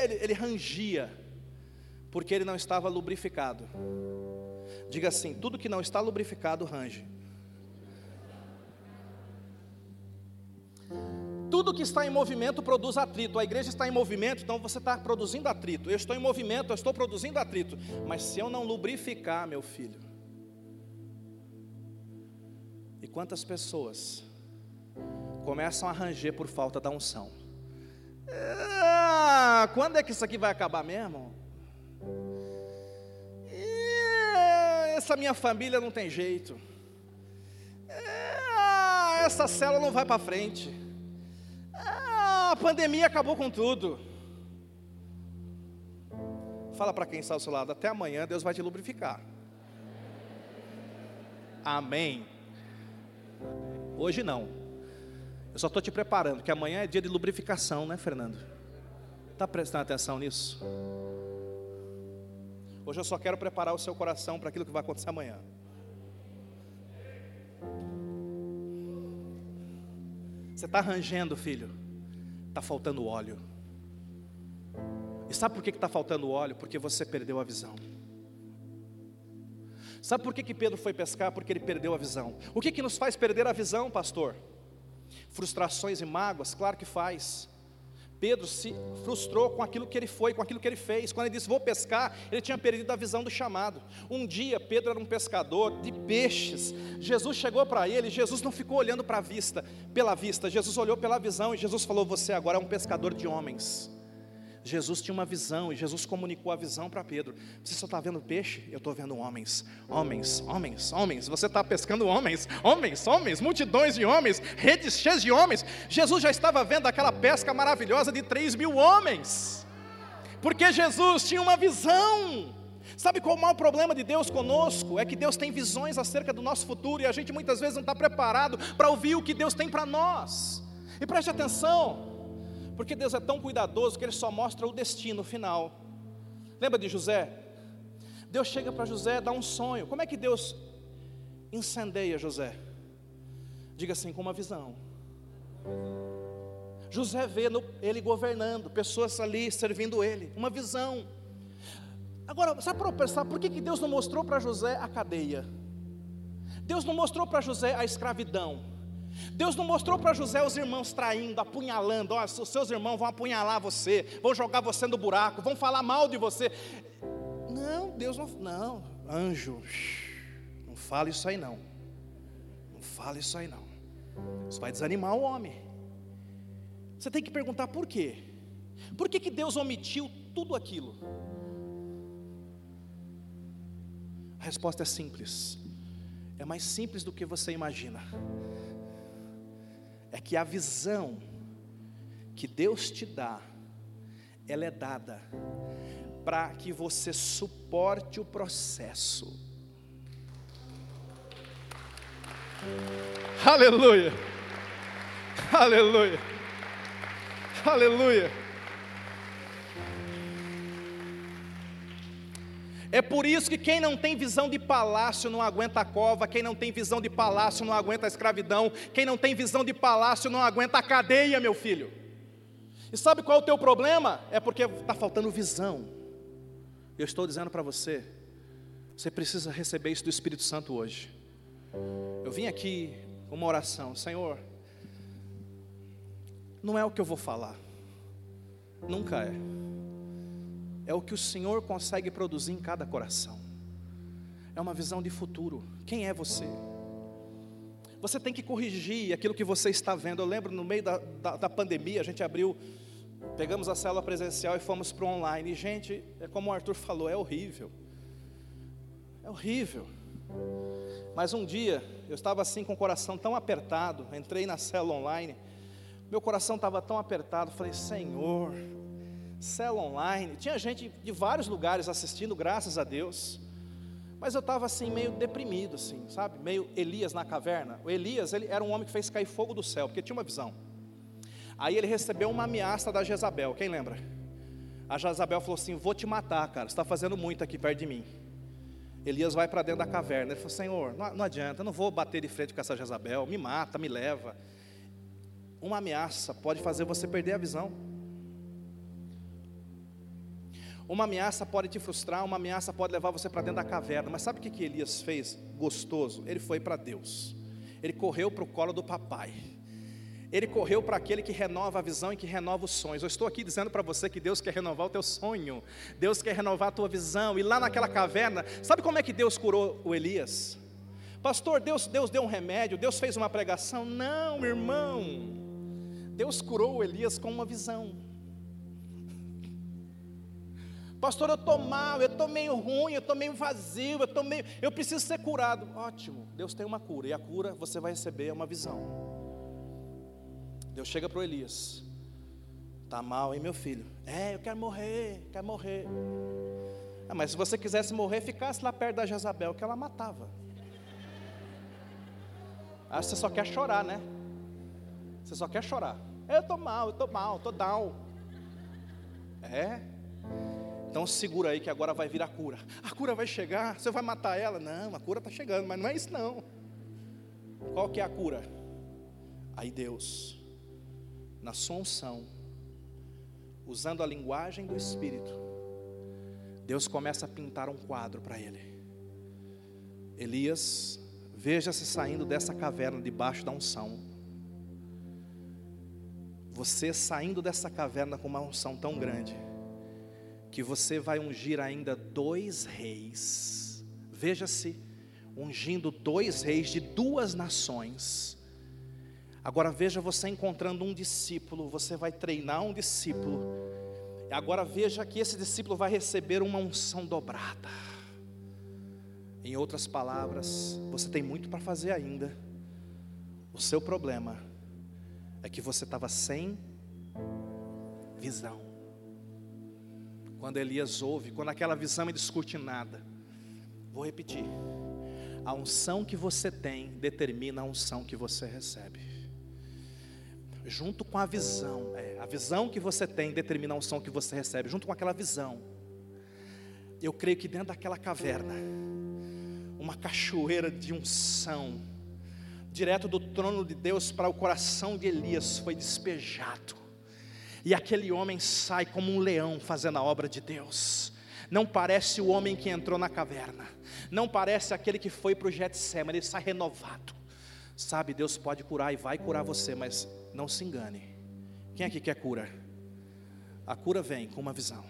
Ele, ele rangia porque ele não estava lubrificado. Diga assim: tudo que não está lubrificado range. Tudo que está em movimento produz atrito. A igreja está em movimento, então você está produzindo atrito. Eu estou em movimento, eu estou produzindo atrito. Mas se eu não lubrificar, meu filho. Quantas pessoas começam a ranger por falta da unção? Ah, quando é que isso aqui vai acabar mesmo? essa minha família não tem jeito. É, essa célula não vai para frente. A pandemia acabou com tudo. Fala para quem está ao seu lado, até amanhã Deus vai te lubrificar. Amém. Hoje não. Eu só estou te preparando, que amanhã é dia de lubrificação, né, Fernando? Está prestando atenção nisso? Hoje eu só quero preparar o seu coração para aquilo que vai acontecer amanhã. Você está rangendo, filho? Está faltando óleo. E sabe por que está faltando óleo? Porque você perdeu a visão. Sabe por que, que Pedro foi pescar? Porque ele perdeu a visão. O que, que nos faz perder a visão, pastor? Frustrações e mágoas? Claro que faz. Pedro se frustrou com aquilo que ele foi, com aquilo que ele fez. Quando ele disse, vou pescar, ele tinha perdido a visão do chamado. Um dia, Pedro era um pescador de peixes. Jesus chegou para ele, Jesus não ficou olhando para a vista, pela vista, Jesus olhou pela visão e Jesus falou: Você agora é um pescador de homens. Jesus tinha uma visão e Jesus comunicou a visão para Pedro. Você só está vendo peixe? Eu estou vendo homens, homens, homens, homens. Você está pescando homens, homens, homens, multidões de homens, redes cheias de homens. Jesus já estava vendo aquela pesca maravilhosa de 3 mil homens, porque Jesus tinha uma visão. Sabe qual é o maior problema de Deus conosco? É que Deus tem visões acerca do nosso futuro e a gente muitas vezes não está preparado para ouvir o que Deus tem para nós. E preste atenção, porque Deus é tão cuidadoso que Ele só mostra o destino final. Lembra de José? Deus chega para José, dá um sonho. Como é que Deus incendeia José? Diga assim, com uma visão. José vê no, ele governando, pessoas ali servindo ele, uma visão. Agora, sabe para pensar, por que, que Deus não mostrou para José a cadeia? Deus não mostrou para José a escravidão. Deus não mostrou para José os irmãos traindo, apunhalando. Ó, os seus irmãos vão apunhalar você, vão jogar você no buraco, vão falar mal de você. Não, Deus não. Não, anjo, não fala isso aí não. Não fala isso aí não. Isso vai desanimar o homem. Você tem que perguntar por quê? Por que, que Deus omitiu tudo aquilo? A resposta é simples. É mais simples do que você imagina é que a visão que Deus te dá, ela é dada para que você suporte o processo. Aleluia, aleluia, aleluia. É por isso que quem não tem visão de palácio não aguenta a cova, quem não tem visão de palácio não aguenta a escravidão, quem não tem visão de palácio não aguenta a cadeia, meu filho. E sabe qual é o teu problema? É porque está faltando visão. Eu estou dizendo para você, você precisa receber isso do Espírito Santo hoje. Eu vim aqui com uma oração, Senhor, não é o que eu vou falar, nunca é é o que o Senhor consegue produzir em cada coração. É uma visão de futuro. Quem é você? Você tem que corrigir aquilo que você está vendo. Eu lembro no meio da, da, da pandemia, a gente abriu, pegamos a célula presencial e fomos para o online. E, gente, é como o Arthur falou, é horrível. É horrível. Mas um dia, eu estava assim com o coração tão apertado, entrei na célula online, meu coração estava tão apertado, falei, Senhor, célula online, tinha gente de vários lugares assistindo, graças a Deus. Mas eu estava assim, meio deprimido, assim, sabe? Meio Elias na caverna. O Elias, ele era um homem que fez cair fogo do céu, porque tinha uma visão. Aí ele recebeu uma ameaça da Jezabel, quem lembra? A Jezabel falou assim: Vou te matar, cara, você está fazendo muito aqui perto de mim. Elias vai para dentro da caverna. Ele falou: Senhor, não, não adianta, eu não vou bater de frente com essa Jezabel, me mata, me leva. Uma ameaça pode fazer você perder a visão. Uma ameaça pode te frustrar, uma ameaça pode levar você para dentro da caverna. Mas sabe o que, que Elias fez gostoso? Ele foi para Deus. Ele correu para o colo do papai. Ele correu para aquele que renova a visão e que renova os sonhos. Eu estou aqui dizendo para você que Deus quer renovar o teu sonho. Deus quer renovar a tua visão. E lá naquela caverna, sabe como é que Deus curou o Elias? Pastor, Deus, Deus deu um remédio, Deus fez uma pregação. Não, irmão. Deus curou o Elias com uma visão. Pastor, eu estou mal, eu estou meio ruim, eu estou meio vazio, eu estou meio. Eu preciso ser curado. Ótimo, Deus tem uma cura. E a cura você vai receber é uma visão. Deus chega para o Elias. Está mal, hein, meu filho? É, eu quero morrer, quero morrer. Ah, mas se você quisesse morrer, ficasse lá perto da Jezabel, que ela matava. Ah, você só quer chorar, né? Você só quer chorar. Eu estou mal, eu estou mal, estou down. É? Então segura aí que agora vai vir a cura. A cura vai chegar, você vai matar ela? Não, a cura está chegando, mas não é isso não. Qual que é a cura? Aí Deus, na sua unção, usando a linguagem do Espírito, Deus começa a pintar um quadro para ele. Elias, veja-se saindo dessa caverna debaixo da unção. Você saindo dessa caverna com uma unção tão grande que você vai ungir ainda dois reis. Veja-se, ungindo dois reis de duas nações. Agora veja você encontrando um discípulo, você vai treinar um discípulo. Agora veja que esse discípulo vai receber uma unção dobrada. Em outras palavras, você tem muito para fazer ainda. O seu problema é que você estava sem visão. Quando Elias ouve, quando aquela visão é descortinada, vou repetir: a unção que você tem determina a unção que você recebe junto com a visão, é, a visão que você tem determina a unção que você recebe, junto com aquela visão. Eu creio que dentro daquela caverna, uma cachoeira de unção, direto do trono de Deus para o coração de Elias foi despejado. E aquele homem sai como um leão fazendo a obra de Deus. Não parece o homem que entrou na caverna. Não parece aquele que foi para o Getsemane, ele sai renovado. Sabe, Deus pode curar e vai curar você, mas não se engane. Quem aqui quer cura? A cura vem com uma visão.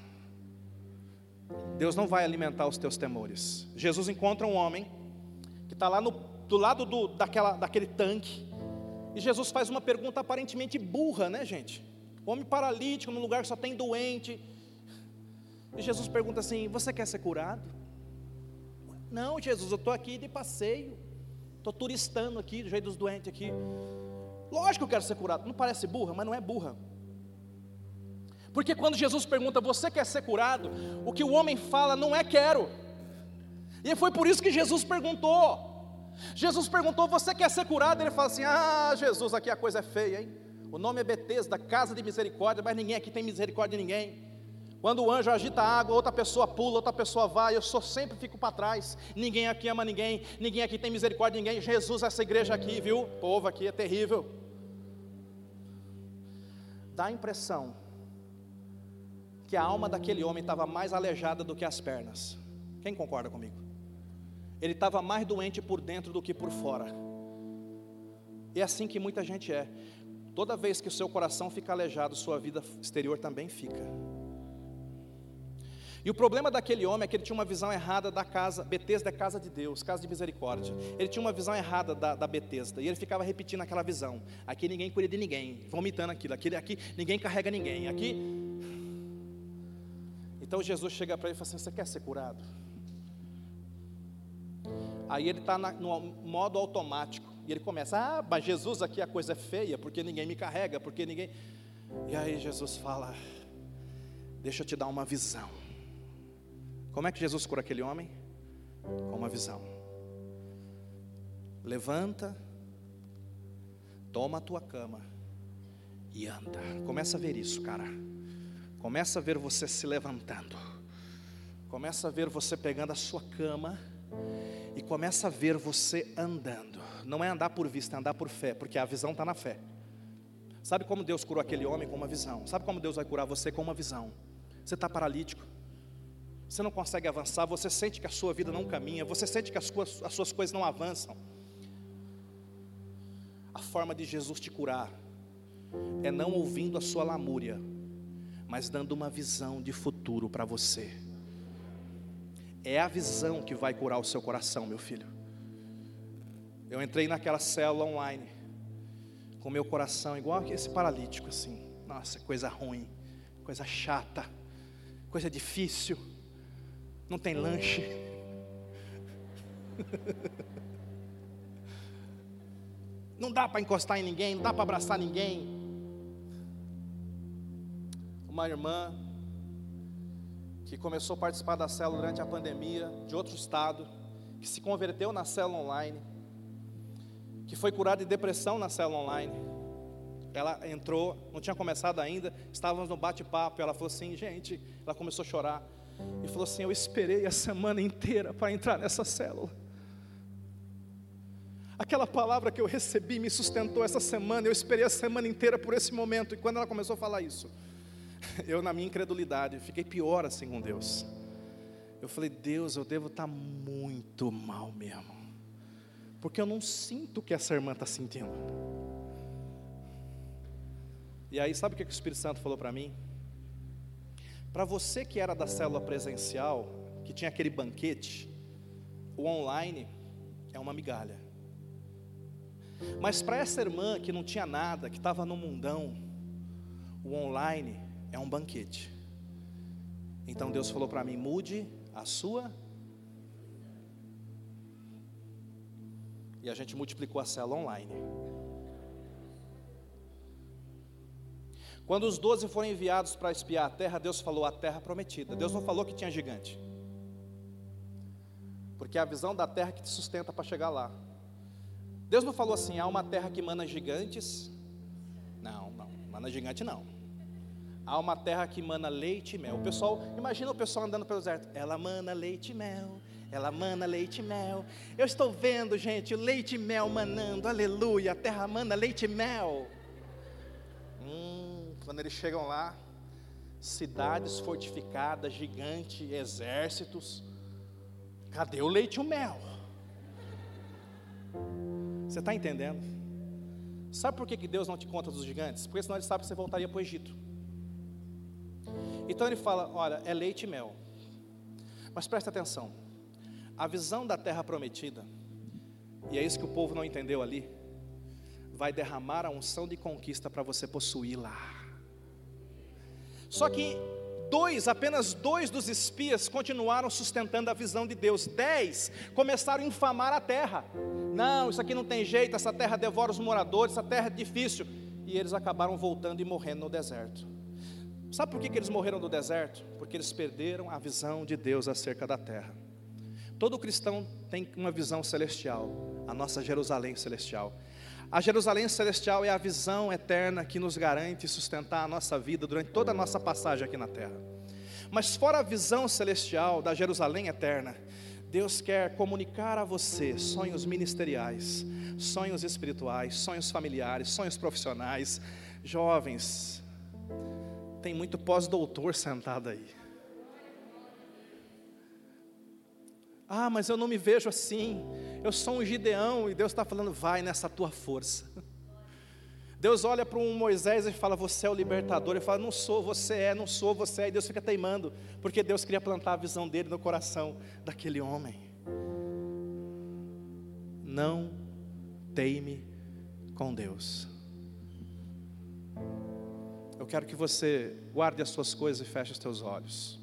Deus não vai alimentar os teus temores. Jesus encontra um homem que está lá no, do lado do, daquela, daquele tanque. E Jesus faz uma pergunta aparentemente burra, né, gente? Homem paralítico, num lugar que só tem doente. E Jesus pergunta assim: Você quer ser curado? Não, Jesus, eu estou aqui de passeio. Estou turistando aqui, do jeito dos doentes aqui. Lógico que eu quero ser curado. Não parece burra, mas não é burra. Porque quando Jesus pergunta, você quer ser curado? O que o homem fala não é quero. E foi por isso que Jesus perguntou. Jesus perguntou, você quer ser curado? Ele fala assim: Ah, Jesus, aqui a coisa é feia, hein? O nome é Betesda, casa de misericórdia, mas ninguém aqui tem misericórdia de ninguém. Quando o anjo agita a água, outra pessoa pula, outra pessoa vai, eu só sempre fico para trás. Ninguém aqui ama ninguém, ninguém aqui tem misericórdia de ninguém. Jesus, essa igreja aqui, viu? O povo aqui é terrível dá a impressão que a alma daquele homem estava mais aleijada do que as pernas. Quem concorda comigo? Ele estava mais doente por dentro do que por fora. E é assim que muita gente é. Toda vez que o seu coração fica aleijado, sua vida exterior também fica. E o problema daquele homem é que ele tinha uma visão errada da casa, Betesda é casa de Deus, casa de misericórdia. Ele tinha uma visão errada da, da Betesda, e ele ficava repetindo aquela visão. Aqui ninguém cuida de ninguém, vomitando aquilo, aqui, aqui ninguém carrega ninguém, aqui. Então Jesus chega para ele e fala assim: Você quer ser curado? Aí ele está no modo automático, e ele começa: Ah, mas Jesus aqui a coisa é feia, porque ninguém me carrega, porque ninguém. E aí Jesus fala: Deixa eu te dar uma visão. Como é que Jesus cura aquele homem? Com uma visão. Levanta, toma a tua cama e anda. Começa a ver isso, cara. Começa a ver você se levantando. Começa a ver você pegando a sua cama e começa a ver você andando. Não é andar por vista, é andar por fé, porque a visão está na fé. Sabe como Deus curou aquele homem com uma visão? Sabe como Deus vai curar você com uma visão? Você está paralítico, você não consegue avançar, você sente que a sua vida não caminha, você sente que as suas, as suas coisas não avançam. A forma de Jesus te curar é não ouvindo a sua lamúria, mas dando uma visão de futuro para você. É a visão que vai curar o seu coração, meu filho. Eu entrei naquela célula online, com meu coração igual esse paralítico, assim. Nossa, coisa ruim, coisa chata, coisa difícil não tem lanche. Não dá para encostar em ninguém, não dá para abraçar ninguém. Uma irmã que começou a participar da célula durante a pandemia, de outro estado, que se converteu na célula online, que foi curada de depressão na célula online. Ela entrou, não tinha começado ainda, estávamos no bate-papo, ela falou assim, gente, ela começou a chorar e falou assim: Eu esperei a semana inteira para entrar nessa célula. Aquela palavra que eu recebi me sustentou essa semana. Eu esperei a semana inteira por esse momento. E quando ela começou a falar isso, eu, na minha incredulidade, fiquei pior assim com Deus. Eu falei: Deus, eu devo estar muito mal mesmo. Porque eu não sinto o que essa irmã está sentindo. E aí, sabe o que o Espírito Santo falou para mim? Para você que era da célula presencial, que tinha aquele banquete, o online é uma migalha. Mas para essa irmã que não tinha nada, que estava no mundão, o online é um banquete. Então Deus falou para mim: mude a sua. E a gente multiplicou a cela online. Quando os doze foram enviados para espiar a terra, Deus falou a terra prometida. Deus não falou que tinha gigante. Porque é a visão da terra que te sustenta para chegar lá. Deus não falou assim, há uma terra que mana gigantes. Não, não, mana gigante não. Há uma terra que mana leite e mel. O pessoal, imagina o pessoal andando pelo deserto. Ela mana leite e mel. Ela mana leite e mel. Eu estou vendo, gente, leite e mel manando. Aleluia. A terra mana leite e mel. Hum, quando eles chegam lá, cidades fortificadas, gigante, exércitos. Cadê o leite e o mel? Você está entendendo? Sabe por que Deus não te conta dos gigantes? Porque senão ele sabe que você voltaria para o Egito. Então ele fala: olha, é leite e mel. Mas presta atenção, a visão da terra prometida, e é isso que o povo não entendeu ali, vai derramar a unção de conquista para você possuir lá. Só que dois, apenas dois dos espias continuaram sustentando a visão de Deus. Dez começaram a infamar a terra. Não, isso aqui não tem jeito, essa terra devora os moradores, essa terra é difícil. E eles acabaram voltando e morrendo no deserto. Sabe por que, que eles morreram no deserto? Porque eles perderam a visão de Deus acerca da terra. Todo cristão tem uma visão celestial, a nossa Jerusalém celestial. A Jerusalém celestial é a visão eterna que nos garante sustentar a nossa vida durante toda a nossa passagem aqui na terra. Mas fora a visão celestial da Jerusalém eterna, Deus quer comunicar a você sonhos ministeriais, sonhos espirituais, sonhos familiares, sonhos profissionais. Jovens, tem muito pós-doutor sentado aí. Ah, mas eu não me vejo assim. Eu sou um Gideão e Deus está falando, vai nessa tua força. Deus olha para um Moisés e fala, você é o libertador. Ele fala, não sou, você é, não sou, você é. E Deus fica teimando, porque Deus queria plantar a visão dele no coração daquele homem. Não teime com Deus. Eu quero que você guarde as suas coisas e feche os teus olhos.